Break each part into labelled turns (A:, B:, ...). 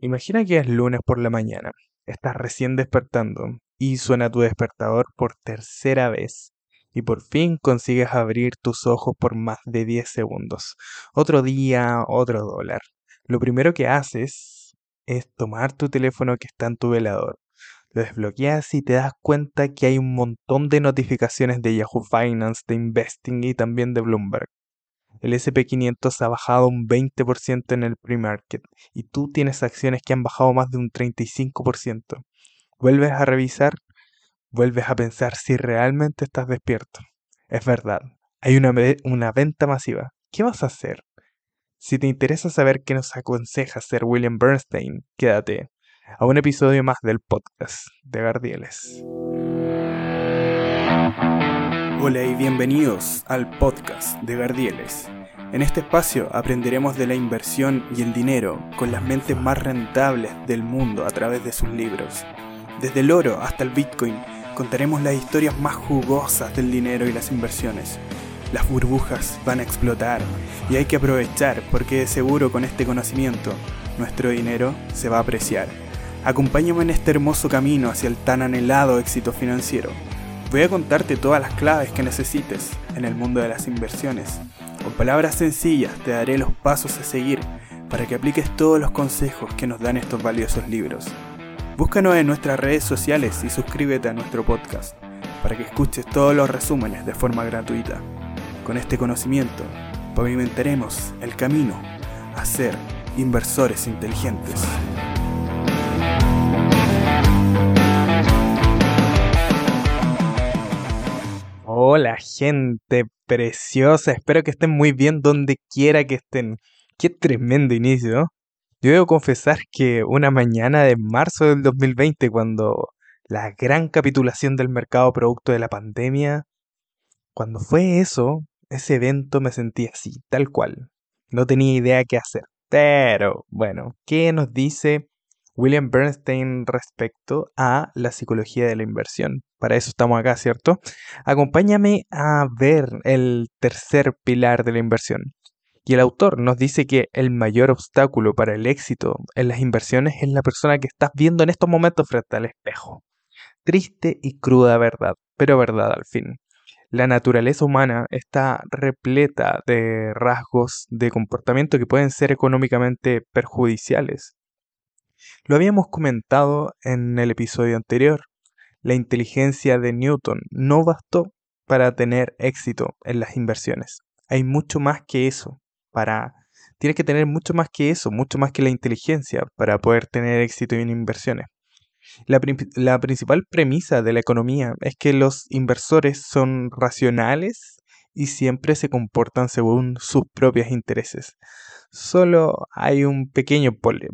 A: Imagina que es lunes por la mañana, estás recién despertando y suena tu despertador por tercera vez y por fin consigues abrir tus ojos por más de 10 segundos. Otro día, otro dólar. Lo primero que haces es tomar tu teléfono que está en tu velador. Lo desbloqueas y te das cuenta que hay un montón de notificaciones de Yahoo Finance, de Investing y también de Bloomberg el SP500 ha bajado un 20% en el pre-market y tú tienes acciones que han bajado más de un 35%. Vuelves a revisar, vuelves a pensar si realmente estás despierto. Es verdad, hay una, venta masiva. ¿Qué vas a hacer? Si te interesa saber qué nos aconseja hacer William Bernstein, quédate a un episodio más del podcast de Gardieles.
B: Hola y bienvenidos al podcast de Gardieles. En este espacio aprenderemos de la inversión y el dinero con las mentes más rentables del mundo a través de sus libros. Desde el oro hasta el Bitcoin contaremos las historias más jugosas del dinero y las inversiones. Las burbujas van a explotar y hay que aprovechar porque de seguro con este conocimiento nuestro dinero se va a apreciar. Acompáñame en este hermoso camino hacia el tan anhelado éxito financiero. Voy a contarte todas las claves que necesites en el mundo de las inversiones. Con palabras sencillas te daré los pasos a seguir para que apliques todos los consejos que nos dan estos valiosos libros. Búscanos en nuestras redes sociales y suscríbete a nuestro podcast para que escuches todos los resúmenes de forma gratuita. Con este conocimiento pavimentaremos el camino a ser inversores inteligentes.
A: Hola gente preciosa, espero que estén muy bien donde quiera que estén. Qué tremendo inicio. Yo debo confesar que una mañana de marzo del 2020, cuando la gran capitulación del mercado producto de la pandemia, cuando fue eso, ese evento me sentí así, tal cual. No tenía idea qué hacer. Pero, bueno, ¿qué nos dice William Bernstein respecto a la psicología de la inversión. Para eso estamos acá, ¿cierto? Acompáñame a ver el tercer pilar de la inversión. Y el autor nos dice que el mayor obstáculo para el éxito en las inversiones es la persona que estás viendo en estos momentos frente al espejo. Triste y cruda verdad, pero verdad al fin. La naturaleza humana está repleta de rasgos de comportamiento que pueden ser económicamente perjudiciales lo habíamos comentado en el episodio anterior. La inteligencia de Newton no bastó para tener éxito en las inversiones. Hay mucho más que eso para tienes que tener mucho más que eso, mucho más que la inteligencia para poder tener éxito en inversiones. La, la, principal premisa de la economía es que los inversores son racionales y siempre se comportan según sus propios intereses. Solo hay un pequeño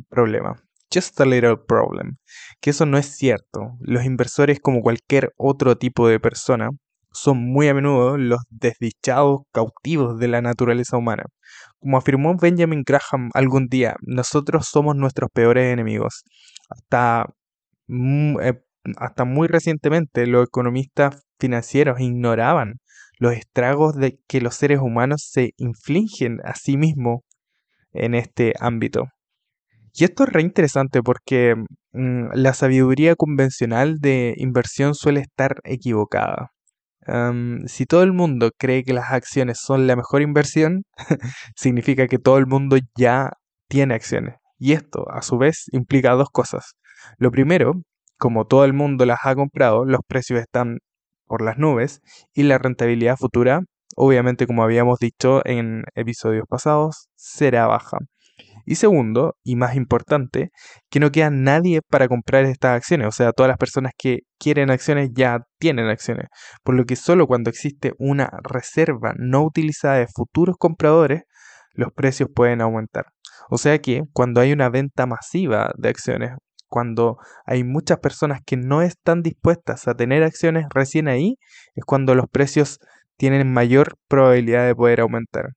A: problema just a little problem, que eso no es cierto. Los inversores, como cualquier otro tipo de persona, son muy a menudo los desdichados cautivos de la naturaleza humana. Como afirmó Benjamin Graham algún día, nosotros somos nuestros peores enemigos. Hasta, eh, hasta muy recientemente los economistas financieros ignoraban los estragos que los seres humanos se infligen a sí mismos en este ámbito. Y esto es re interesante porque mm, la sabiduría convencional de inversión suele estar equivocada. si todo el mundo cree que las acciones son la mejor inversión, significa que todo el mundo ya tiene acciones. Y esto, a su vez, implica dos cosas. Lo primero, como todo el mundo las ha comprado, los precios están por las nubes y la rentabilidad futura, obviamente como habíamos dicho en episodios pasados, será baja. Y segundo, y más importante, que no queda nadie para comprar estas acciones. O sea, todas las personas que quieren acciones ya tienen acciones. Por lo que solo cuando existe una reserva no utilizada de futuros compradores, los precios pueden aumentar. O sea que cuando hay una venta masiva de acciones, cuando hay muchas personas que no están dispuestas a tener acciones recién ahí, es cuando los precios tienen mayor probabilidad de poder aumentar.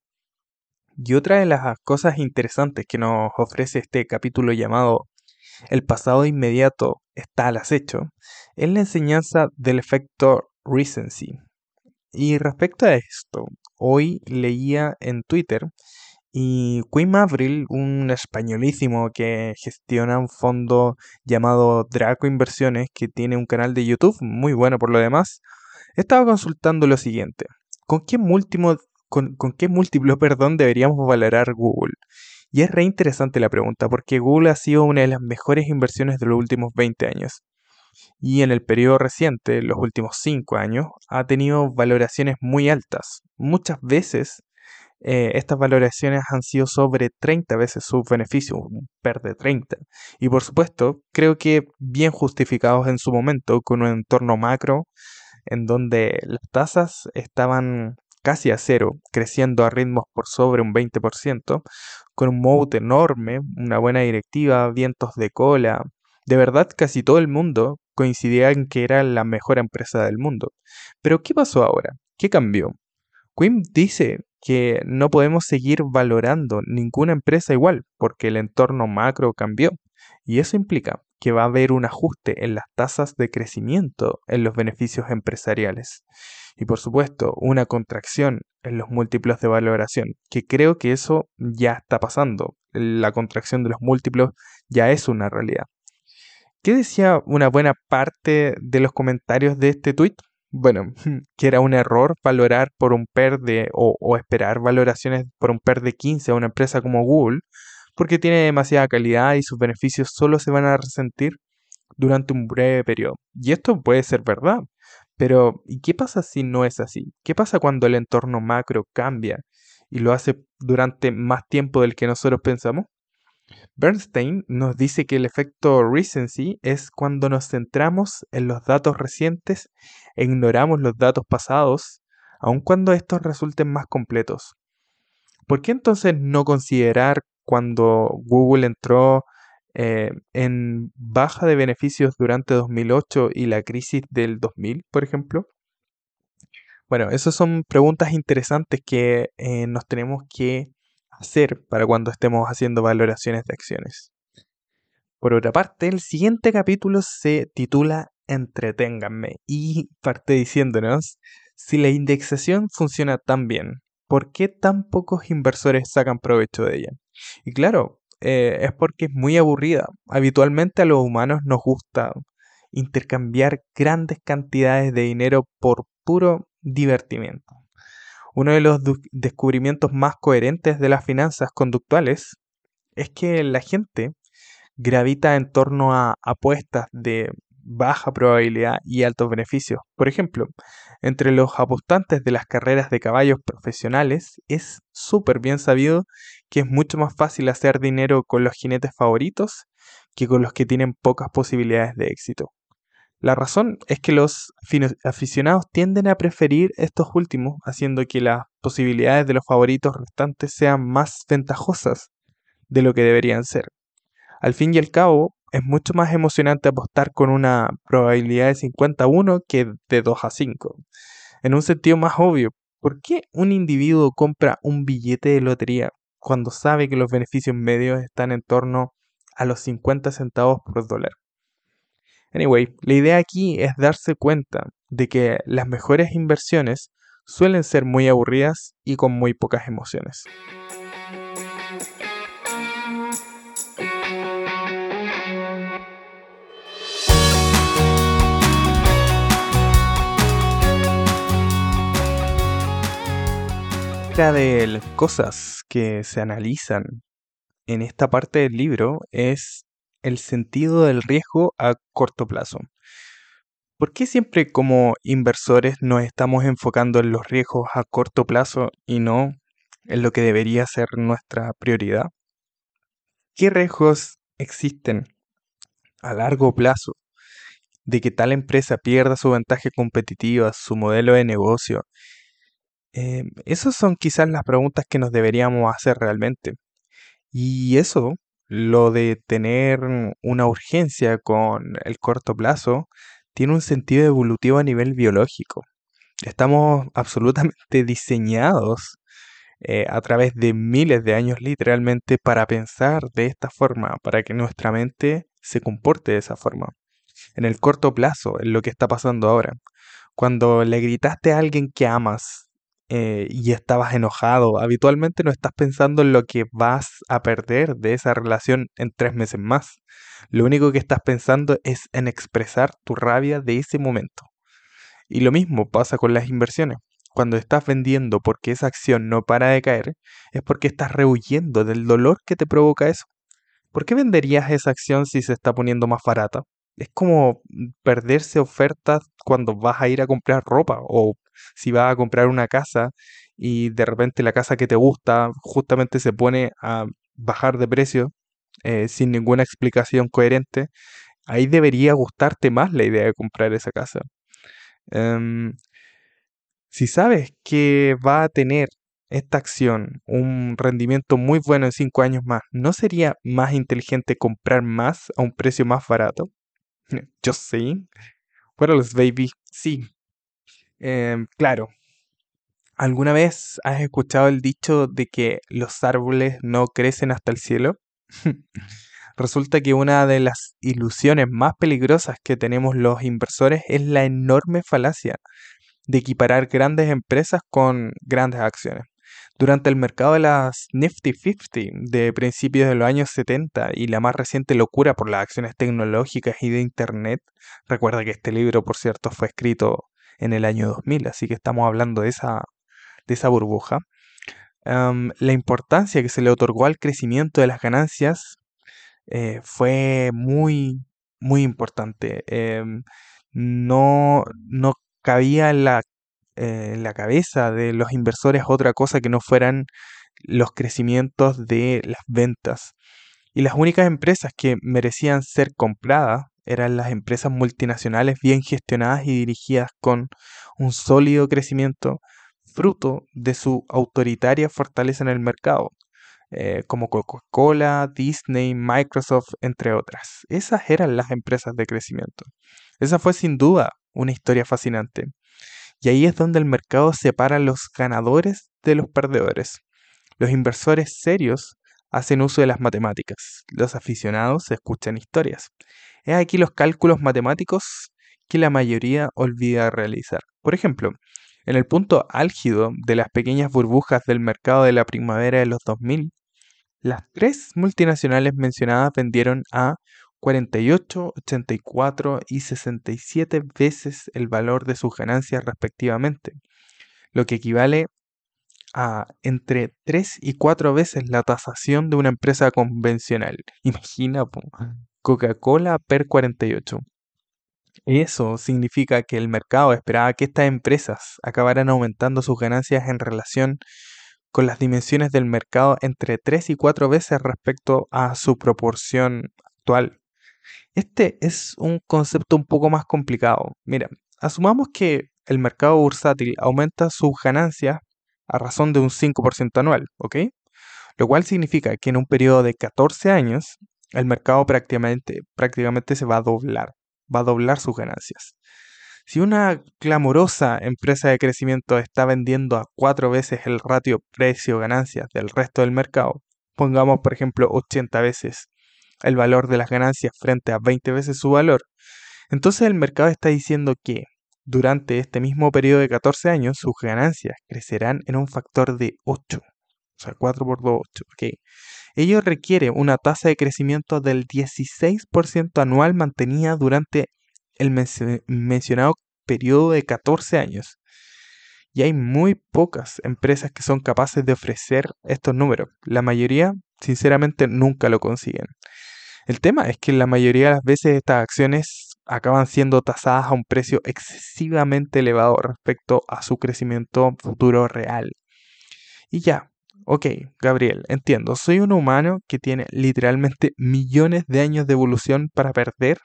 A: Y otra de las cosas interesantes que nos ofrece este capítulo llamado El pasado inmediato está al acecho es la enseñanza del efecto recency. Y respecto a esto, hoy leía en Twitter Y Quim Avril, un españolísimo que gestiona un fondo llamado Draco Inversiones, que tiene un canal de YouTube muy bueno por lo demás, estaba consultando lo siguiente. ¿Con qué múltiplo, con, qué múltiplo perdón, deberíamos valorar Google? Y es re interesante la pregunta, porque Google ha sido una de las mejores inversiones de los últimos 20 años. Y en el periodo reciente, los últimos 5 años, ha tenido valoraciones muy altas. Muchas veces eh, estas valoraciones han sido sobre 30 veces sus beneficios, un PER de 30. Y por supuesto, creo que bien justificados en su momento, con un entorno macro en donde las tasas estaban casi a cero, creciendo a ritmos por sobre un 20%, con un moat enorme, una buena directiva, vientos de cola. De verdad, casi todo el mundo coincidía en que era la mejor empresa del mundo. Pero ¿qué pasó ahora? ¿Qué cambió? Quim dice que no podemos seguir valorando ninguna empresa igual porque el entorno macro cambió y eso implica que va a haber un ajuste en las tasas de crecimiento en los beneficios empresariales y por supuesto una contracción en los múltiplos de valoración, que creo que eso ya está pasando. La contracción de los múltiplos ya es una realidad. ¿Qué decía una buena parte de los comentarios de este tweet? bueno, que era un error valorar por un PER de, o, esperar valoraciones por un PER de 15 a una empresa como Google, porque tiene demasiada calidad y sus beneficios solo se van a resentir durante un breve periodo. Y esto puede ser verdad, pero ¿y qué pasa si no es así? ¿Qué pasa cuando el entorno macro cambia y lo hace durante más tiempo del que nosotros pensamos? Bernstein nos dice que el efecto recency es cuando nos centramos en los datos recientes e ignoramos los datos pasados, aun cuando estos resulten más completos. ¿Por qué entonces no considerar cuando Google entró eh, en baja de beneficios durante 2008 y la crisis del 2000, por ejemplo? Bueno, esas son preguntas interesantes que eh, nos tenemos que hacer para cuando estemos haciendo valoraciones de acciones. Por otra parte, el siguiente capítulo se titula Entreténganme y parte diciéndonos si la indexación funciona tan bien, ¿por qué tan pocos inversores sacan provecho de ella? Y claro, eh, es porque es muy aburrida. Habitualmente a los humanos nos gusta intercambiar grandes cantidades de dinero por puro divertimiento. Uno de los descubrimientos más coherentes de las finanzas conductuales es que la gente gravita en torno a apuestas de baja probabilidad y altos beneficios. Por ejemplo, entre los apostantes de las carreras de caballos profesionales es súper bien sabido que es mucho más fácil hacer dinero con los jinetes favoritos que con los que tienen pocas posibilidades de éxito. La razón es que los aficionados tienden a preferir estos últimos, haciendo que las posibilidades de los favoritos restantes sean más ventajosas de lo que deberían ser. Al fin y al cabo, es mucho más emocionante apostar con una probabilidad de 51 que de 2 a 5. En un sentido más obvio, ¿por qué un individuo compra un billete de lotería cuando sabe que los beneficios medios están en torno a los 50 centavos por dólar? Anyway, la idea aquí es darse cuenta de que las mejores inversiones suelen ser muy aburridas y con muy pocas emociones. Otra de cosas que se analizan en esta parte del libro es el sentido del riesgo a corto plazo. ¿Por qué siempre como inversores nos estamos enfocando en los riesgos a corto plazo y no en lo que debería ser nuestra prioridad? ¿Qué riesgos existen a largo plazo de que tal empresa pierda su ventaja competitiva, su modelo de negocio? Eh, esas son quizás las preguntas que nos deberíamos hacer realmente. Y eso lo de tener una urgencia con el corto plazo tiene un sentido evolutivo a nivel biológico. Estamos absolutamente diseñados eh, a través de miles de años literalmente para pensar de esta forma, para que nuestra mente se comporte de esa forma. En el corto plazo, es lo que está pasando ahora. Cuando le gritaste a alguien que amas eh, y estabas enojado, habitualmente no estás pensando en lo que vas a perder de esa relación en tres meses más. Lo único que estás pensando es en expresar tu rabia de ese momento. Y lo mismo pasa con las inversiones. Cuando estás vendiendo porque esa acción no para de caer, es porque estás rehuyendo del dolor que te provoca eso. ¿Por qué venderías esa acción si se está poniendo más barata? Es como perderse ofertas cuando vas a ir a comprar ropa o si vas a comprar una casa y de repente la casa que te gusta justamente se pone a bajar de precio eh, sin ninguna explicación coherente, ahí debería gustarte más la idea de comprar esa casa. Em, si sabes que va a tener esta acción un rendimiento muy bueno en 5 años más, ¿no sería más inteligente comprar más a un precio más barato? Yo sí. Bueno, los baby, sí. Em, claro. ¿Alguna vez has escuchado el dicho de que los árboles no crecen hasta el cielo? Resulta que una de las ilusiones más peligrosas que tenemos los inversores es la enorme falacia de equiparar grandes empresas con grandes acciones. Durante el mercado de las Nifty 50 de principios de los años 70 y la más reciente locura por las acciones tecnológicas y de Internet, recuerda que este libro, por cierto, fue escrito en el año 2000, así que estamos hablando de esa, de esa burbuja, la importancia que se le otorgó al crecimiento de las ganancias eh, fue muy, muy importante. Em, no, no cabía en la, eh, en la cabeza de los inversores otra cosa que no fueran los crecimientos de las ventas. Y las únicas empresas que merecían ser compradas eran las empresas multinacionales bien gestionadas y dirigidas con un sólido crecimiento fruto de su autoritaria fortaleza en el mercado, eh, como Coca-Cola, Disney, Microsoft, entre otras. Esas eran las empresas de crecimiento. Esa fue sin duda una historia fascinante. Y ahí es donde el mercado separa los ganadores de los perdedores. Los inversores serios hacen uso de las matemáticas. Los aficionados escuchan historias. Es aquí los cálculos matemáticos que la mayoría olvida realizar. Por ejemplo, en el punto álgido de las pequeñas burbujas del mercado de la primavera de los 2000, las tres multinacionales mencionadas vendieron a 48, 84 y 67 veces el valor de sus ganancias respectivamente, lo que equivale a entre 3 y 4 veces la tasación de una empresa convencional. Imagina, Coca-Cola per 48. Eso significa que el mercado esperaba que estas empresas acabaran aumentando sus ganancias en relación con las dimensiones del mercado entre 3 y 4 veces respecto a su proporción actual. Este es un concepto un poco más complicado. Mira, asumamos que el mercado bursátil aumenta sus ganancias a razón de un 5% anual, ¿ok? Lo cual significa que en un periodo de 14 años el mercado prácticamente, prácticamente se va a doblar va a doblar sus ganancias. Si una clamorosa empresa de crecimiento está vendiendo a cuatro veces el ratio precio-ganancias del resto del mercado, pongamos por ejemplo 80 veces el valor de las ganancias frente a 20 veces su valor, entonces el mercado está diciendo que durante este mismo periodo de 14 años sus ganancias crecerán en un factor de 8. O sea, 4 por 2, 8. ¿ok? Ello requiere una tasa de crecimiento del 16% anual mantenida durante el mencionado periodo de 14 años. Y hay muy pocas empresas que son capaces de ofrecer estos números. La mayoría, sinceramente, nunca lo consiguen. El tema es que la mayoría de las veces estas acciones acaban siendo tasadas a un precio excesivamente elevado respecto a su crecimiento futuro real. Y ya, Ok, Gabriel, entiendo, soy un humano que tiene literalmente millones de años de evolución para perder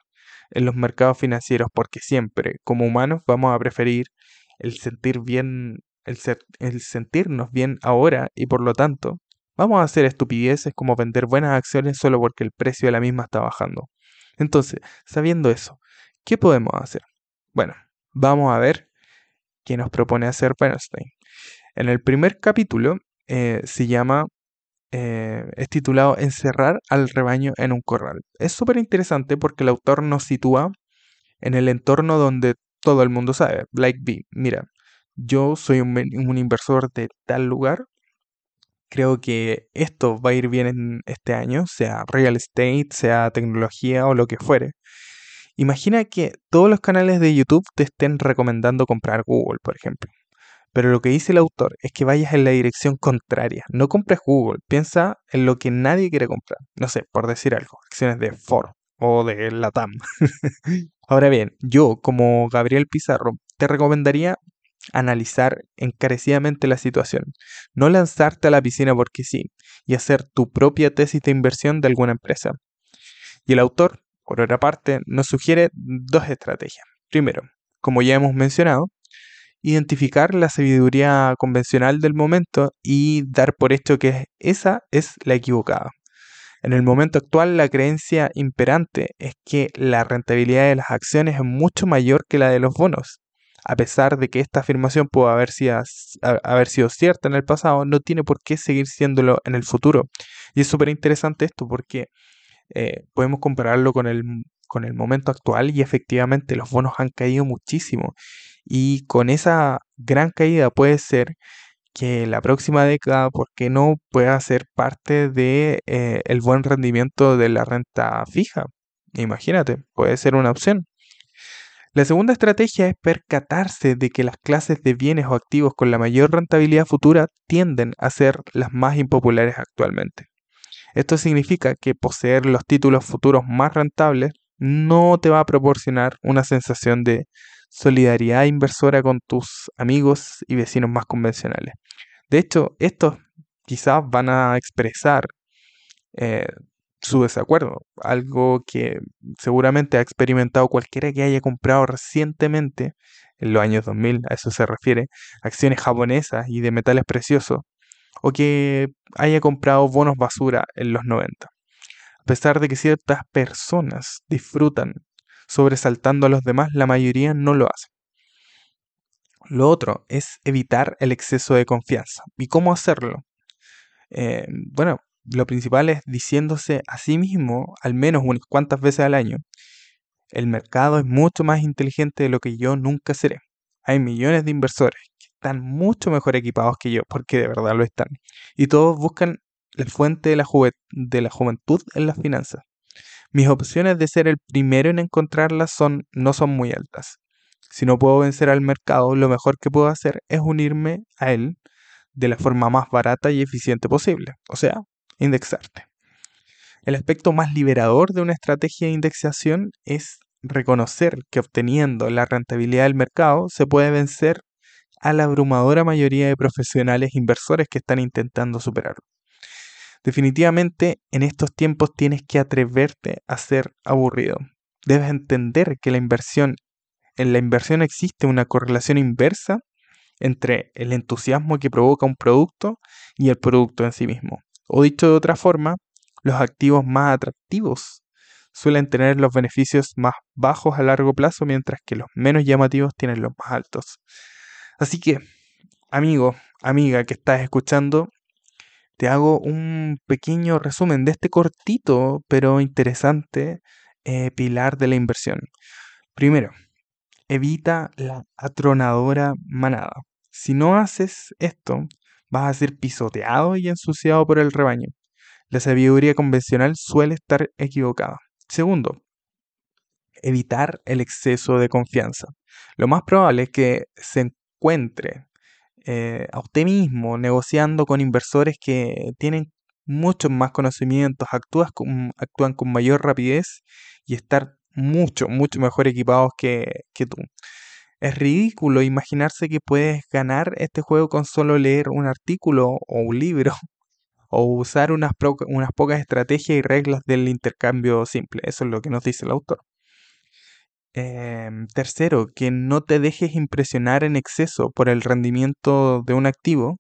A: en los mercados financieros porque siempre, como humanos, vamos a preferir el sentir bien, el, el sentirnos bien ahora y por lo tanto, vamos a hacer estupideces como vender buenas acciones solo porque el precio de la misma está bajando. Entonces, sabiendo eso, ¿qué podemos hacer? Bueno, vamos a ver qué nos propone hacer Bernstein. En el primer capítulo eh, se llama, eh, es titulado Encerrar al rebaño en un corral. Es súper interesante porque el autor nos sitúa en el entorno donde todo el mundo sabe, Blake B. Mira, yo soy un, un inversor de tal lugar, creo que esto va a ir bien en este año, sea real estate, sea tecnología o lo que fuere. Imagina que todos los canales de YouTube te estén recomendando comprar Google, por ejemplo. Pero lo que dice el autor es que vayas en la dirección contraria. No compres Google, piensa en lo que nadie quiere comprar. No sé, por decir algo, acciones de Ford o de Latam. Ahora bien, yo como Gabriel Pizarro te recomendaría analizar encarecidamente la situación, no lanzarte a la piscina porque sí, y hacer tu propia tesis de inversión de alguna empresa. Y el autor, por otra parte, nos sugiere dos estrategias. Primero, como ya hemos mencionado, identificar la sabiduría convencional del momento y dar por hecho que esa es la equivocada. En el momento actual, la creencia imperante es que la rentabilidad de las acciones es mucho mayor que la de los bonos. A pesar de que esta afirmación pudo haber sido, haber sido cierta en el pasado, no tiene por qué seguir siéndolo en el futuro. Y es súper interesante esto porque eh, podemos compararlo con el, con el momento actual y efectivamente los bonos han caído muchísimo. Y con esa gran caída puede ser que la próxima década, ¿por qué no pueda ser parte de eh, buen rendimiento de la renta fija? Imagínate, puede ser una opción. La segunda estrategia es percatarse de que las clases de bienes o activos con la mayor rentabilidad futura tienden a ser las más impopulares actualmente. Esto significa que poseer los títulos futuros más rentables no te va a proporcionar una sensación de solidaridad inversora con tus amigos y vecinos más convencionales. De hecho, estos quizás van a expresar eh, su desacuerdo, algo que seguramente ha experimentado cualquiera que haya comprado recientemente, en los años 2000, a eso se refiere, acciones japonesas y de metales preciosos, o que haya comprado bonos basura en los 90. A pesar de que ciertas personas disfrutan sobresaltando a los demás, la mayoría no lo hace. Lo otro es evitar el exceso de confianza. ¿Y cómo hacerlo? Eh, bueno, lo principal es diciéndose a sí mismo, al menos unas cuantas veces al año, el mercado es mucho más inteligente de lo que yo nunca seré. Hay millones de inversores están mucho mejor equipados que yo, porque de verdad lo están. Y todos buscan la fuente de la, juventud en las finanzas. Mis opciones de ser el primero en encontrarlas son, no son muy altas. Si no puedo vencer al mercado, lo mejor que puedo hacer es unirme a él de la forma más barata y eficiente posible, o sea, indexarte. El aspecto más liberador de una estrategia de indexación es reconocer que obteniendo la rentabilidad del mercado se puede vencer a la abrumadora mayoría de profesionales inversores que están intentando superarlo. Definitivamente en estos tiempos tienes que atreverte a ser aburrido. Debes entender que la inversión, en la inversión existe una correlación inversa entre el entusiasmo que provoca un producto y el producto en sí mismo. O dicho de otra forma, los activos más atractivos suelen tener los beneficios más bajos a largo plazo, mientras que los menos llamativos tienen los más altos. Así que, amigo, amiga que estás escuchando, te hago un pequeño resumen de este cortito pero interesante eh, pilar de la inversión. Primero, evita la atronadora manada. Si no haces esto, vas a ser pisoteado y ensuciado por el rebaño. La sabiduría convencional suele estar equivocada. Segundo, evitar el exceso de confianza. Lo más probable es que se encuentre eh, a usted mismo, negociando con inversores que tienen muchos más conocimientos, con, actúan con mayor rapidez y estar mucho, mucho mejor equipados que, que tú. Es ridículo imaginarse que puedes ganar este juego con solo leer un artículo o un libro o usar unas, unas pocas estrategias y reglas del intercambio simple. Eso es lo que nos dice el autor. Em, tercero, que no te dejes impresionar en exceso por el rendimiento de un activo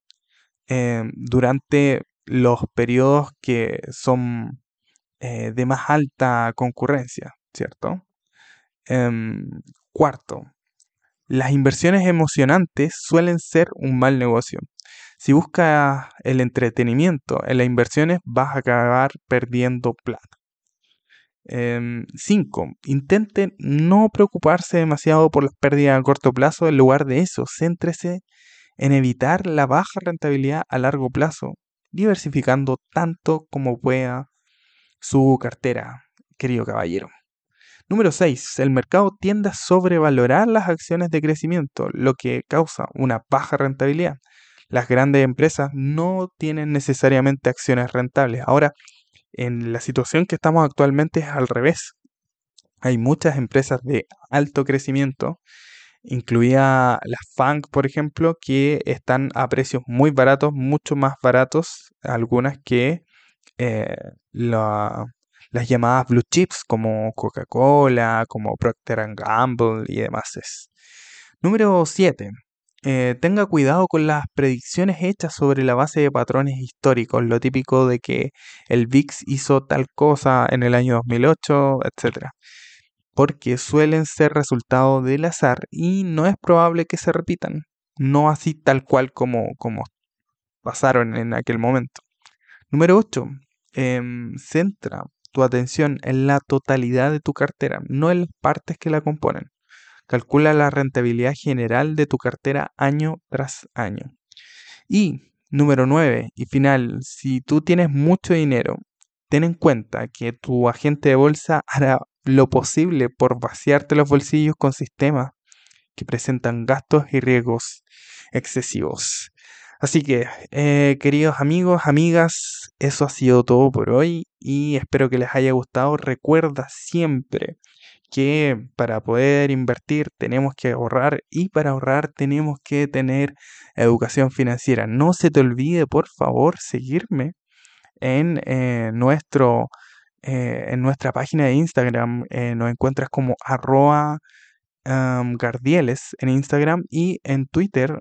A: em, durante los periodos que son eh, de más alta concurrencia, ¿cierto? Em, cuarto, las inversiones emocionantes suelen ser un mal negocio. Si buscas el entretenimiento en las inversiones vas a acabar perdiendo plata. 5. Em, intente no preocuparse demasiado por las pérdidas a corto plazo. En lugar de eso, céntrese en evitar la baja rentabilidad a largo plazo, diversificando tanto como pueda su cartera, querido caballero. Número 6. El mercado tiende a sobrevalorar las acciones de crecimiento, lo que causa una baja rentabilidad. Las grandes empresas no tienen necesariamente acciones rentables. Ahora, en la situación que estamos actualmente es al revés. Hay muchas empresas de alto crecimiento, incluida las FANG, por ejemplo, que están a precios muy baratos, mucho más baratos, algunas que eh, las llamadas blue chips, como Coca-Cola, como Procter Gamble y demás. Número 7. Eh, tenga cuidado con las predicciones hechas sobre la base de patrones históricos, lo típico de que el VIX hizo tal cosa en el año 2008, etc. Porque suelen ser resultado del azar y no es probable que se repitan, no así tal cual como, como pasaron en aquel momento. Número 8. Em, centra tu atención en la totalidad de tu cartera, no en las partes que la componen. Calcula la rentabilidad general de tu cartera año tras año. Y número 9 y final, si tú tienes mucho dinero, ten en cuenta que tu agente de bolsa hará lo posible por vaciarte los bolsillos con sistemas que presentan gastos y riesgos excesivos. Así que, eh, queridos amigos, amigas, eso ha sido todo por hoy y espero que les haya gustado. Recuerda siempre que para poder invertir tenemos que ahorrar y para ahorrar tenemos que tener educación financiera. No se te olvide, por favor, seguirme en eh, nuestro eh, en nuestra página de Instagram. Nos encuentras como arroba gardieles en Instagram y en Twitter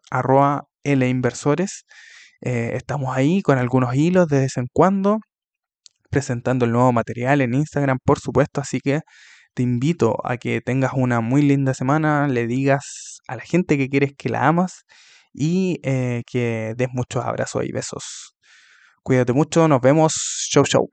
A: arroba inversores. estamos ahí con algunos hilos de vez en cuando presentando el nuevo material en Instagram, por supuesto, así que te invito a que tengas una muy linda semana, le digas a la gente que quieres que la amas y eh, que des muchos abrazos y besos. Cuídate mucho, nos vemos, show show.